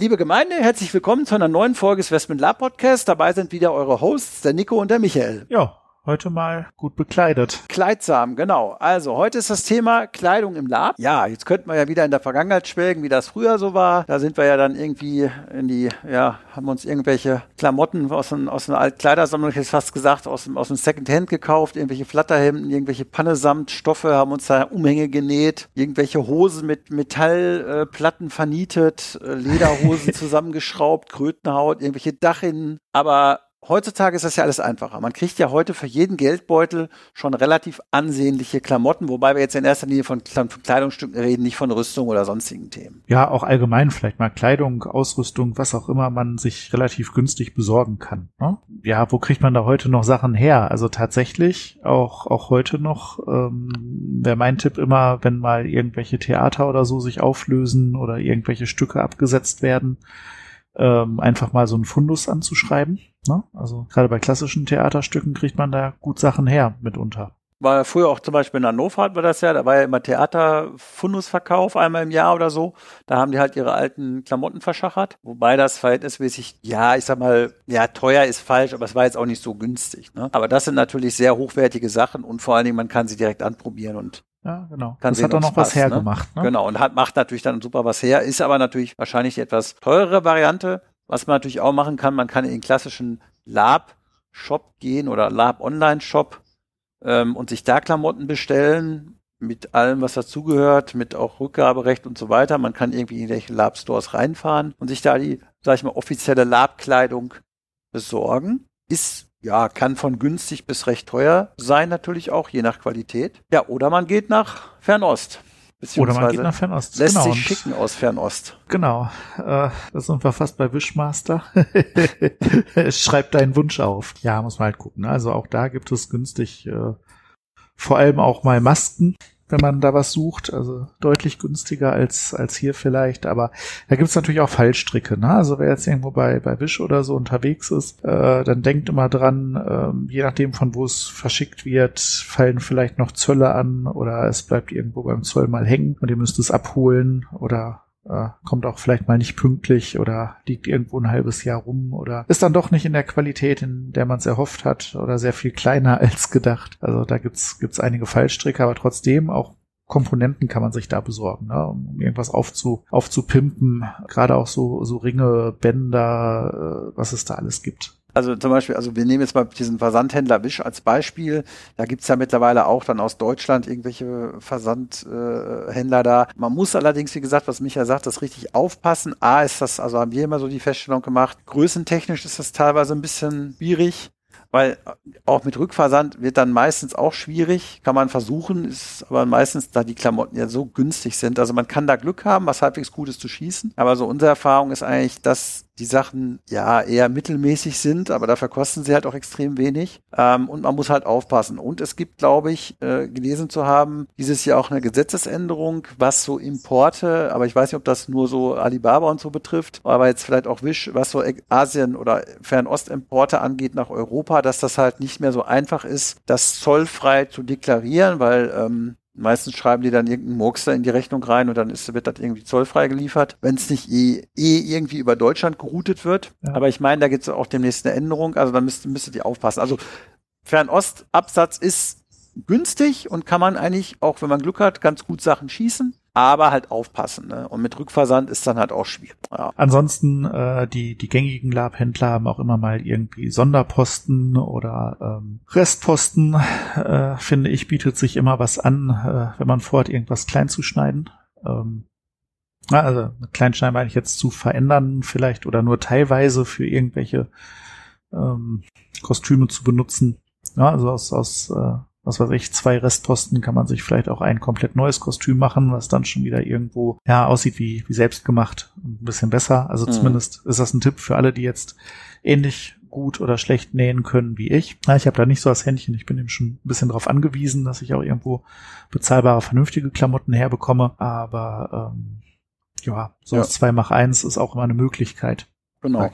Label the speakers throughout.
Speaker 1: Liebe Gemeinde, herzlich willkommen zu einer neuen Folge des Westman Lab Podcast. Dabei sind wieder eure Hosts, der Nico und der Michael.
Speaker 2: Ja, heute mal gut bekleidet.
Speaker 1: Kleidsam, genau. Also heute ist das Thema Kleidung im Lab. Ja, jetzt könnten wir ja wieder in der Vergangenheit schwelgen, wie das früher so war. Da sind wir ja dann irgendwie in die, ja, haben uns irgendwelche Klamotten aus, einem, aus einer alten Kleidersammlung, ich hätte fast gesagt, aus dem, aus dem Secondhand gekauft, irgendwelche Flatterhemden, irgendwelche Pannesamtstoffe, haben uns da Umhänge genäht, irgendwelche Hosen mit Metallplatten äh, vernietet, äh, Lederhosen zusammengeschraubt, Krötenhaut, irgendwelche Dachinnen. Aber heutzutage ist das ja alles einfacher. Man kriegt ja heute für jeden Geldbeutel schon relativ ansehnliche Klamotten, wobei wir jetzt in erster Linie von, von Kleidungsstücken reden, nicht von Rüstung oder sonstigen Themen.
Speaker 2: Ja, auch allgemein vielleicht mal Kleidung, Ausrüstung, was auch immer man sich relativ günstig besorgen kann. Ne? Ja, wo kriegt man da heute noch Sachen her? Also tatsächlich auch, auch heute noch ähm, wäre mein Tipp immer, wenn mal irgendwelche Theater oder so sich auflösen oder irgendwelche Stücke abgesetzt werden, ähm, einfach mal so einen Fundus anzuschreiben. Ne? Also gerade bei klassischen Theaterstücken kriegt man da gut Sachen her mitunter.
Speaker 1: War früher auch zum Beispiel in Hannover hat man das ja, da war ja immer Theaterfundusverkauf einmal im Jahr oder so. Da haben die halt ihre alten Klamotten verschachert. Wobei das verhältnismäßig, ja, ich sag mal, ja, teuer ist falsch, aber es war jetzt auch nicht so günstig. Ne? Aber das sind natürlich sehr hochwertige Sachen und vor allen Dingen, man kann sie direkt anprobieren und
Speaker 2: ja, genau.
Speaker 1: Kann
Speaker 2: das hat doch noch was
Speaker 1: ne?
Speaker 2: hergemacht.
Speaker 1: Ne? Genau, und hat, macht natürlich dann super was her, ist aber natürlich wahrscheinlich die etwas teurere Variante. Was man natürlich auch machen kann, man kann in den klassischen Lab-Shop gehen oder Lab-Online-Shop ähm, und sich da Klamotten bestellen mit allem, was dazugehört, mit auch Rückgaberecht und so weiter. Man kann irgendwie in irgendwelche Lab-Stores reinfahren und sich da die, sag ich mal, offizielle Lab-Kleidung besorgen. Ist ja, kann von günstig bis recht teuer sein, natürlich auch, je nach Qualität. Ja, oder man geht nach Fernost.
Speaker 2: Oder man geht nach Fernost.
Speaker 1: Lässt genau. sich schicken aus Fernost.
Speaker 2: Genau. Äh, da sind wir fast bei Wishmaster. Schreib deinen Wunsch auf. Ja, muss man halt gucken. Ne? Also auch da gibt es günstig äh, vor allem auch mal Masken wenn man da was sucht. Also deutlich günstiger als, als hier vielleicht. Aber da gibt's natürlich auch Fallstricke. Ne? Also wer jetzt irgendwo bei, bei Wish oder so unterwegs ist, äh, dann denkt immer dran, äh, je nachdem von wo es verschickt wird, fallen vielleicht noch Zölle an oder es bleibt irgendwo beim Zoll mal hängen und ihr müsst es abholen oder äh, kommt auch vielleicht mal nicht pünktlich oder liegt irgendwo ein halbes Jahr rum oder ist dann doch nicht in der Qualität, in der man es erhofft hat oder sehr viel kleiner als gedacht. Also da gibt's gibt's einige Fallstricke, aber trotzdem auch Komponenten kann man sich da besorgen, ne? um irgendwas aufzu, aufzupimpen. Gerade auch so, so Ringe, Bänder, äh, was es da alles gibt.
Speaker 1: Also zum Beispiel, also wir nehmen jetzt mal diesen Versandhändler Wisch als Beispiel. Da gibt's ja mittlerweile auch dann aus Deutschland irgendwelche Versandhändler äh, da. Man muss allerdings, wie gesagt, was Michael sagt, das richtig aufpassen. A ist das, also haben wir immer so die Feststellung gemacht, größentechnisch ist das teilweise ein bisschen schwierig weil auch mit Rückversand wird dann meistens auch schwierig, kann man versuchen, ist aber meistens, da die Klamotten ja so günstig sind. Also man kann da Glück haben, was halbwegs Gutes zu schießen. Aber so unsere Erfahrung ist eigentlich, dass die Sachen ja eher mittelmäßig sind, aber dafür kosten sie halt auch extrem wenig. Ähm, und man muss halt aufpassen. Und es gibt, glaube ich, äh, gelesen zu haben, dieses Jahr auch eine Gesetzesänderung, was so Importe, aber ich weiß nicht, ob das nur so Alibaba und so betrifft, aber jetzt vielleicht auch Wish, was so Asien oder Fernostimporte angeht nach Europa, dass das halt nicht mehr so einfach ist, das zollfrei zu deklarieren, weil ähm, Meistens schreiben die dann irgendeinen Murks da in die Rechnung rein und dann ist, wird das irgendwie zollfrei geliefert, wenn es nicht eh, eh irgendwie über Deutschland geroutet wird. Ja. Aber ich meine, da gibt es auch demnächst eine Änderung, also da müsst, müsstet ihr aufpassen. Also Fernostabsatz ist günstig und kann man eigentlich, auch wenn man Glück hat, ganz gut Sachen schießen aber halt aufpassen. Ne? Und mit Rückversand ist dann halt auch schwierig.
Speaker 2: Ja. Ansonsten, äh, die, die gängigen Labhändler haben auch immer mal irgendwie Sonderposten oder ähm, Restposten, äh, finde ich, bietet sich immer was an, äh, wenn man vorhat, irgendwas klein zu schneiden. Ähm, also Kleinschneiden meine ich jetzt zu verändern vielleicht oder nur teilweise für irgendwelche ähm, Kostüme zu benutzen. Ja, also aus, aus äh, was weiß ich, zwei Restposten kann man sich vielleicht auch ein komplett neues Kostüm machen, was dann schon wieder irgendwo, ja, aussieht wie, wie selbst gemacht. Ein bisschen besser. Also mhm. zumindest ist das ein Tipp für alle, die jetzt ähnlich gut oder schlecht nähen können wie ich. Ja, ich habe da nicht so das Händchen. Ich bin eben schon ein bisschen darauf angewiesen, dass ich auch irgendwo bezahlbare, vernünftige Klamotten herbekomme. Aber ähm, ja, so ja. 2 mach 1 ist auch immer eine Möglichkeit.
Speaker 1: Genau.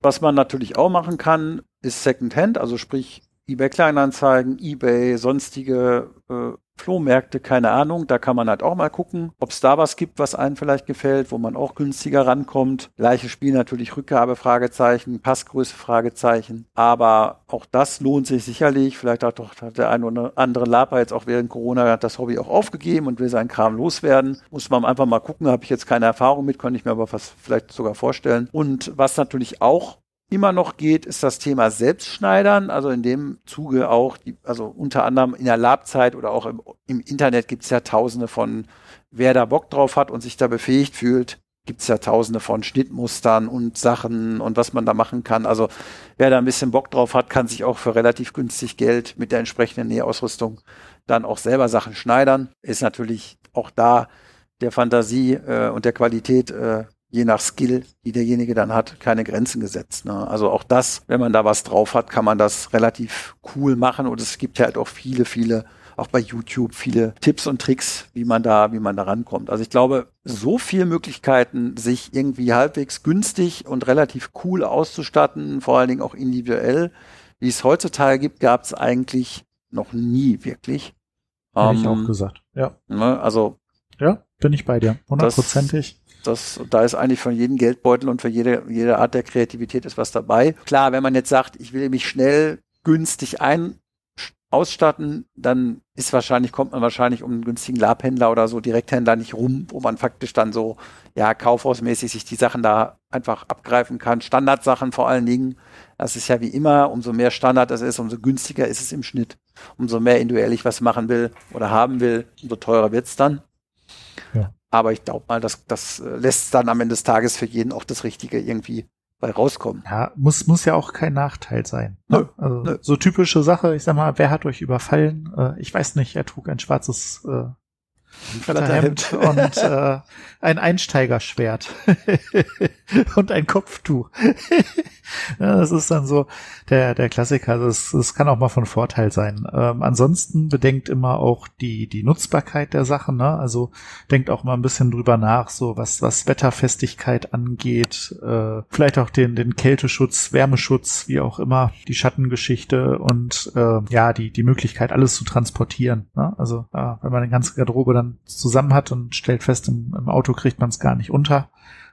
Speaker 1: Was man natürlich auch machen kann, ist Secondhand, also sprich eBay Kleinanzeigen, eBay, sonstige äh, Flohmärkte, keine Ahnung. Da kann man halt auch mal gucken, ob es da was gibt, was einem vielleicht gefällt, wo man auch günstiger rankommt. Gleiches Spiel natürlich Rückgabe, Fragezeichen, Passgröße, Fragezeichen. Aber auch das lohnt sich sicherlich. Vielleicht hat doch der eine oder andere Laper jetzt auch während Corona das Hobby auch aufgegeben und will seinen Kram loswerden. Muss man einfach mal gucken. Habe ich jetzt keine Erfahrung mit, kann ich mir aber was vielleicht sogar vorstellen. Und was natürlich auch immer noch geht, ist das Thema Selbstschneidern. Also in dem Zuge auch, die, also unter anderem in der Labzeit oder auch im, im Internet gibt es ja tausende von, wer da Bock drauf hat und sich da befähigt fühlt, gibt es ja tausende von Schnittmustern und Sachen und was man da machen kann. Also wer da ein bisschen Bock drauf hat, kann sich auch für relativ günstig Geld mit der entsprechenden Nähausrüstung dann auch selber Sachen schneidern. Ist natürlich auch da der Fantasie äh, und der Qualität äh, je nach Skill, die derjenige dann hat, keine Grenzen gesetzt. Ne? Also auch das, wenn man da was drauf hat, kann man das relativ cool machen. Und es gibt ja halt auch viele, viele, auch bei YouTube, viele Tipps und Tricks, wie man da, wie man da rankommt. Also ich glaube, so viele Möglichkeiten, sich irgendwie halbwegs günstig und relativ cool auszustatten, vor allen Dingen auch individuell, wie es heutzutage gibt, gab es eigentlich noch nie wirklich.
Speaker 2: Hätte ähm, ich auch gesagt, ja.
Speaker 1: Ne, also
Speaker 2: ja, bin ich bei dir, hundertprozentig
Speaker 1: das, da ist eigentlich von jedem Geldbeutel und für jede, jede Art der Kreativität ist was dabei. Klar, wenn man jetzt sagt, ich will mich schnell günstig ein ausstatten, dann ist wahrscheinlich, kommt man wahrscheinlich um einen günstigen Labhändler oder so Direkthändler nicht rum, wo man faktisch dann so, ja, kaufhausmäßig sich die Sachen da einfach abgreifen kann. Standardsachen vor allen Dingen. Das ist ja wie immer, umso mehr Standard es ist, umso günstiger ist es im Schnitt. Umso mehr individuell ich was machen will oder haben will, umso teurer wird's dann. Ja. Aber ich glaube mal, dass das äh, lässt dann am Ende des Tages für jeden auch das Richtige irgendwie bei rauskommen.
Speaker 2: Ja, muss, muss ja auch kein Nachteil sein. Ne? Nö, also nö. so typische Sache, ich sag mal, wer hat euch überfallen? Äh, ich weiß nicht, er trug ein schwarzes äh, Hemd und äh, ein Einsteigerschwert und ein Kopftuch. ja, das ist dann so der, der Klassiker. Das, das kann auch mal von Vorteil sein. Ähm, ansonsten bedenkt immer auch die, die Nutzbarkeit der Sachen. Ne? Also denkt auch mal ein bisschen drüber nach, so was, was Wetterfestigkeit angeht. Äh, vielleicht auch den, den Kälteschutz, Wärmeschutz, wie auch immer, die Schattengeschichte und äh, ja, die, die Möglichkeit, alles zu transportieren. Ne? Also äh, wenn man eine ganze Garderobe dann zusammen hat und stellt fest, im, im Auto kriegt man es gar nicht unter,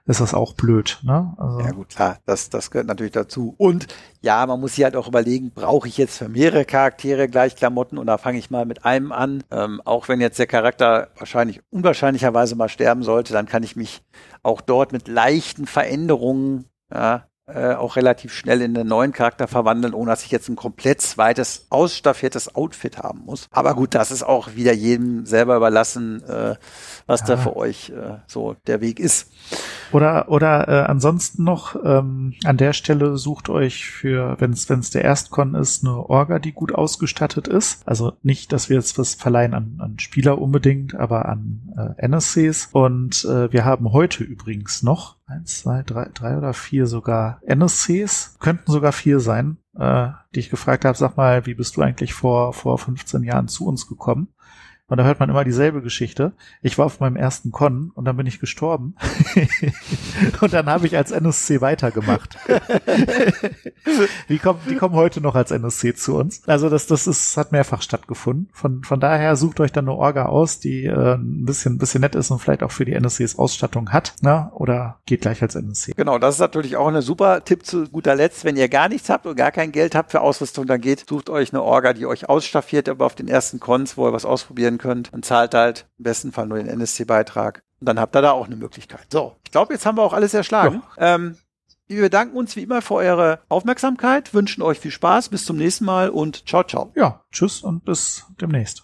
Speaker 2: ist das auch blöd. Ne?
Speaker 1: Also ja gut, klar, das, das gehört natürlich dazu. Und ja, man muss sich halt auch überlegen, brauche ich jetzt für mehrere Charaktere gleich Klamotten oder fange ich mal mit einem an? Ähm, auch wenn jetzt der Charakter wahrscheinlich unwahrscheinlicherweise mal sterben sollte, dann kann ich mich auch dort mit leichten Veränderungen ja, äh, auch relativ schnell in einen neuen Charakter verwandeln, ohne dass ich jetzt ein komplett zweites, ausstaffiertes Outfit haben muss. Aber gut, das ist auch wieder jedem selber überlassen, äh, was ja. da für euch äh, so der Weg ist.
Speaker 2: Oder oder äh, ansonsten noch ähm, an der Stelle sucht euch für, wenn es wenn es der Erstkon ist, eine Orga, die gut ausgestattet ist. Also nicht, dass wir jetzt was verleihen an, an Spieler unbedingt, aber an äh, NSCs. Und äh, wir haben heute übrigens noch eins, zwei, drei, drei oder vier sogar NSCs, könnten sogar vier sein, äh, die ich gefragt habe, sag mal, wie bist du eigentlich vor, vor 15 Jahren zu uns gekommen? Und da hört man immer dieselbe Geschichte. Ich war auf meinem ersten Con und dann bin ich gestorben. und dann habe ich als NSC weitergemacht. die, kommen, die kommen heute noch als NSC zu uns. Also das, das ist, hat mehrfach stattgefunden. Von, von daher sucht euch dann eine Orga aus, die äh, ein bisschen, ein bisschen nett ist und vielleicht auch für die NSCs Ausstattung hat. Ne? Oder geht gleich als NSC.
Speaker 1: Genau, das ist natürlich auch eine super Tipp zu guter Letzt. Wenn ihr gar nichts habt und gar kein Geld habt für Ausrüstung, dann geht, sucht euch eine Orga, die euch ausstaffiert, aber auf den ersten Cons, wo ihr was ausprobieren könnt und zahlt halt im besten Fall nur den NSC-Beitrag. Und dann habt ihr da auch eine Möglichkeit. So, ich glaube, jetzt haben wir auch alles erschlagen. Ja. Ähm, wir bedanken uns wie immer für eure Aufmerksamkeit, wünschen euch viel Spaß, bis zum nächsten Mal und ciao, ciao.
Speaker 2: Ja, tschüss und bis demnächst.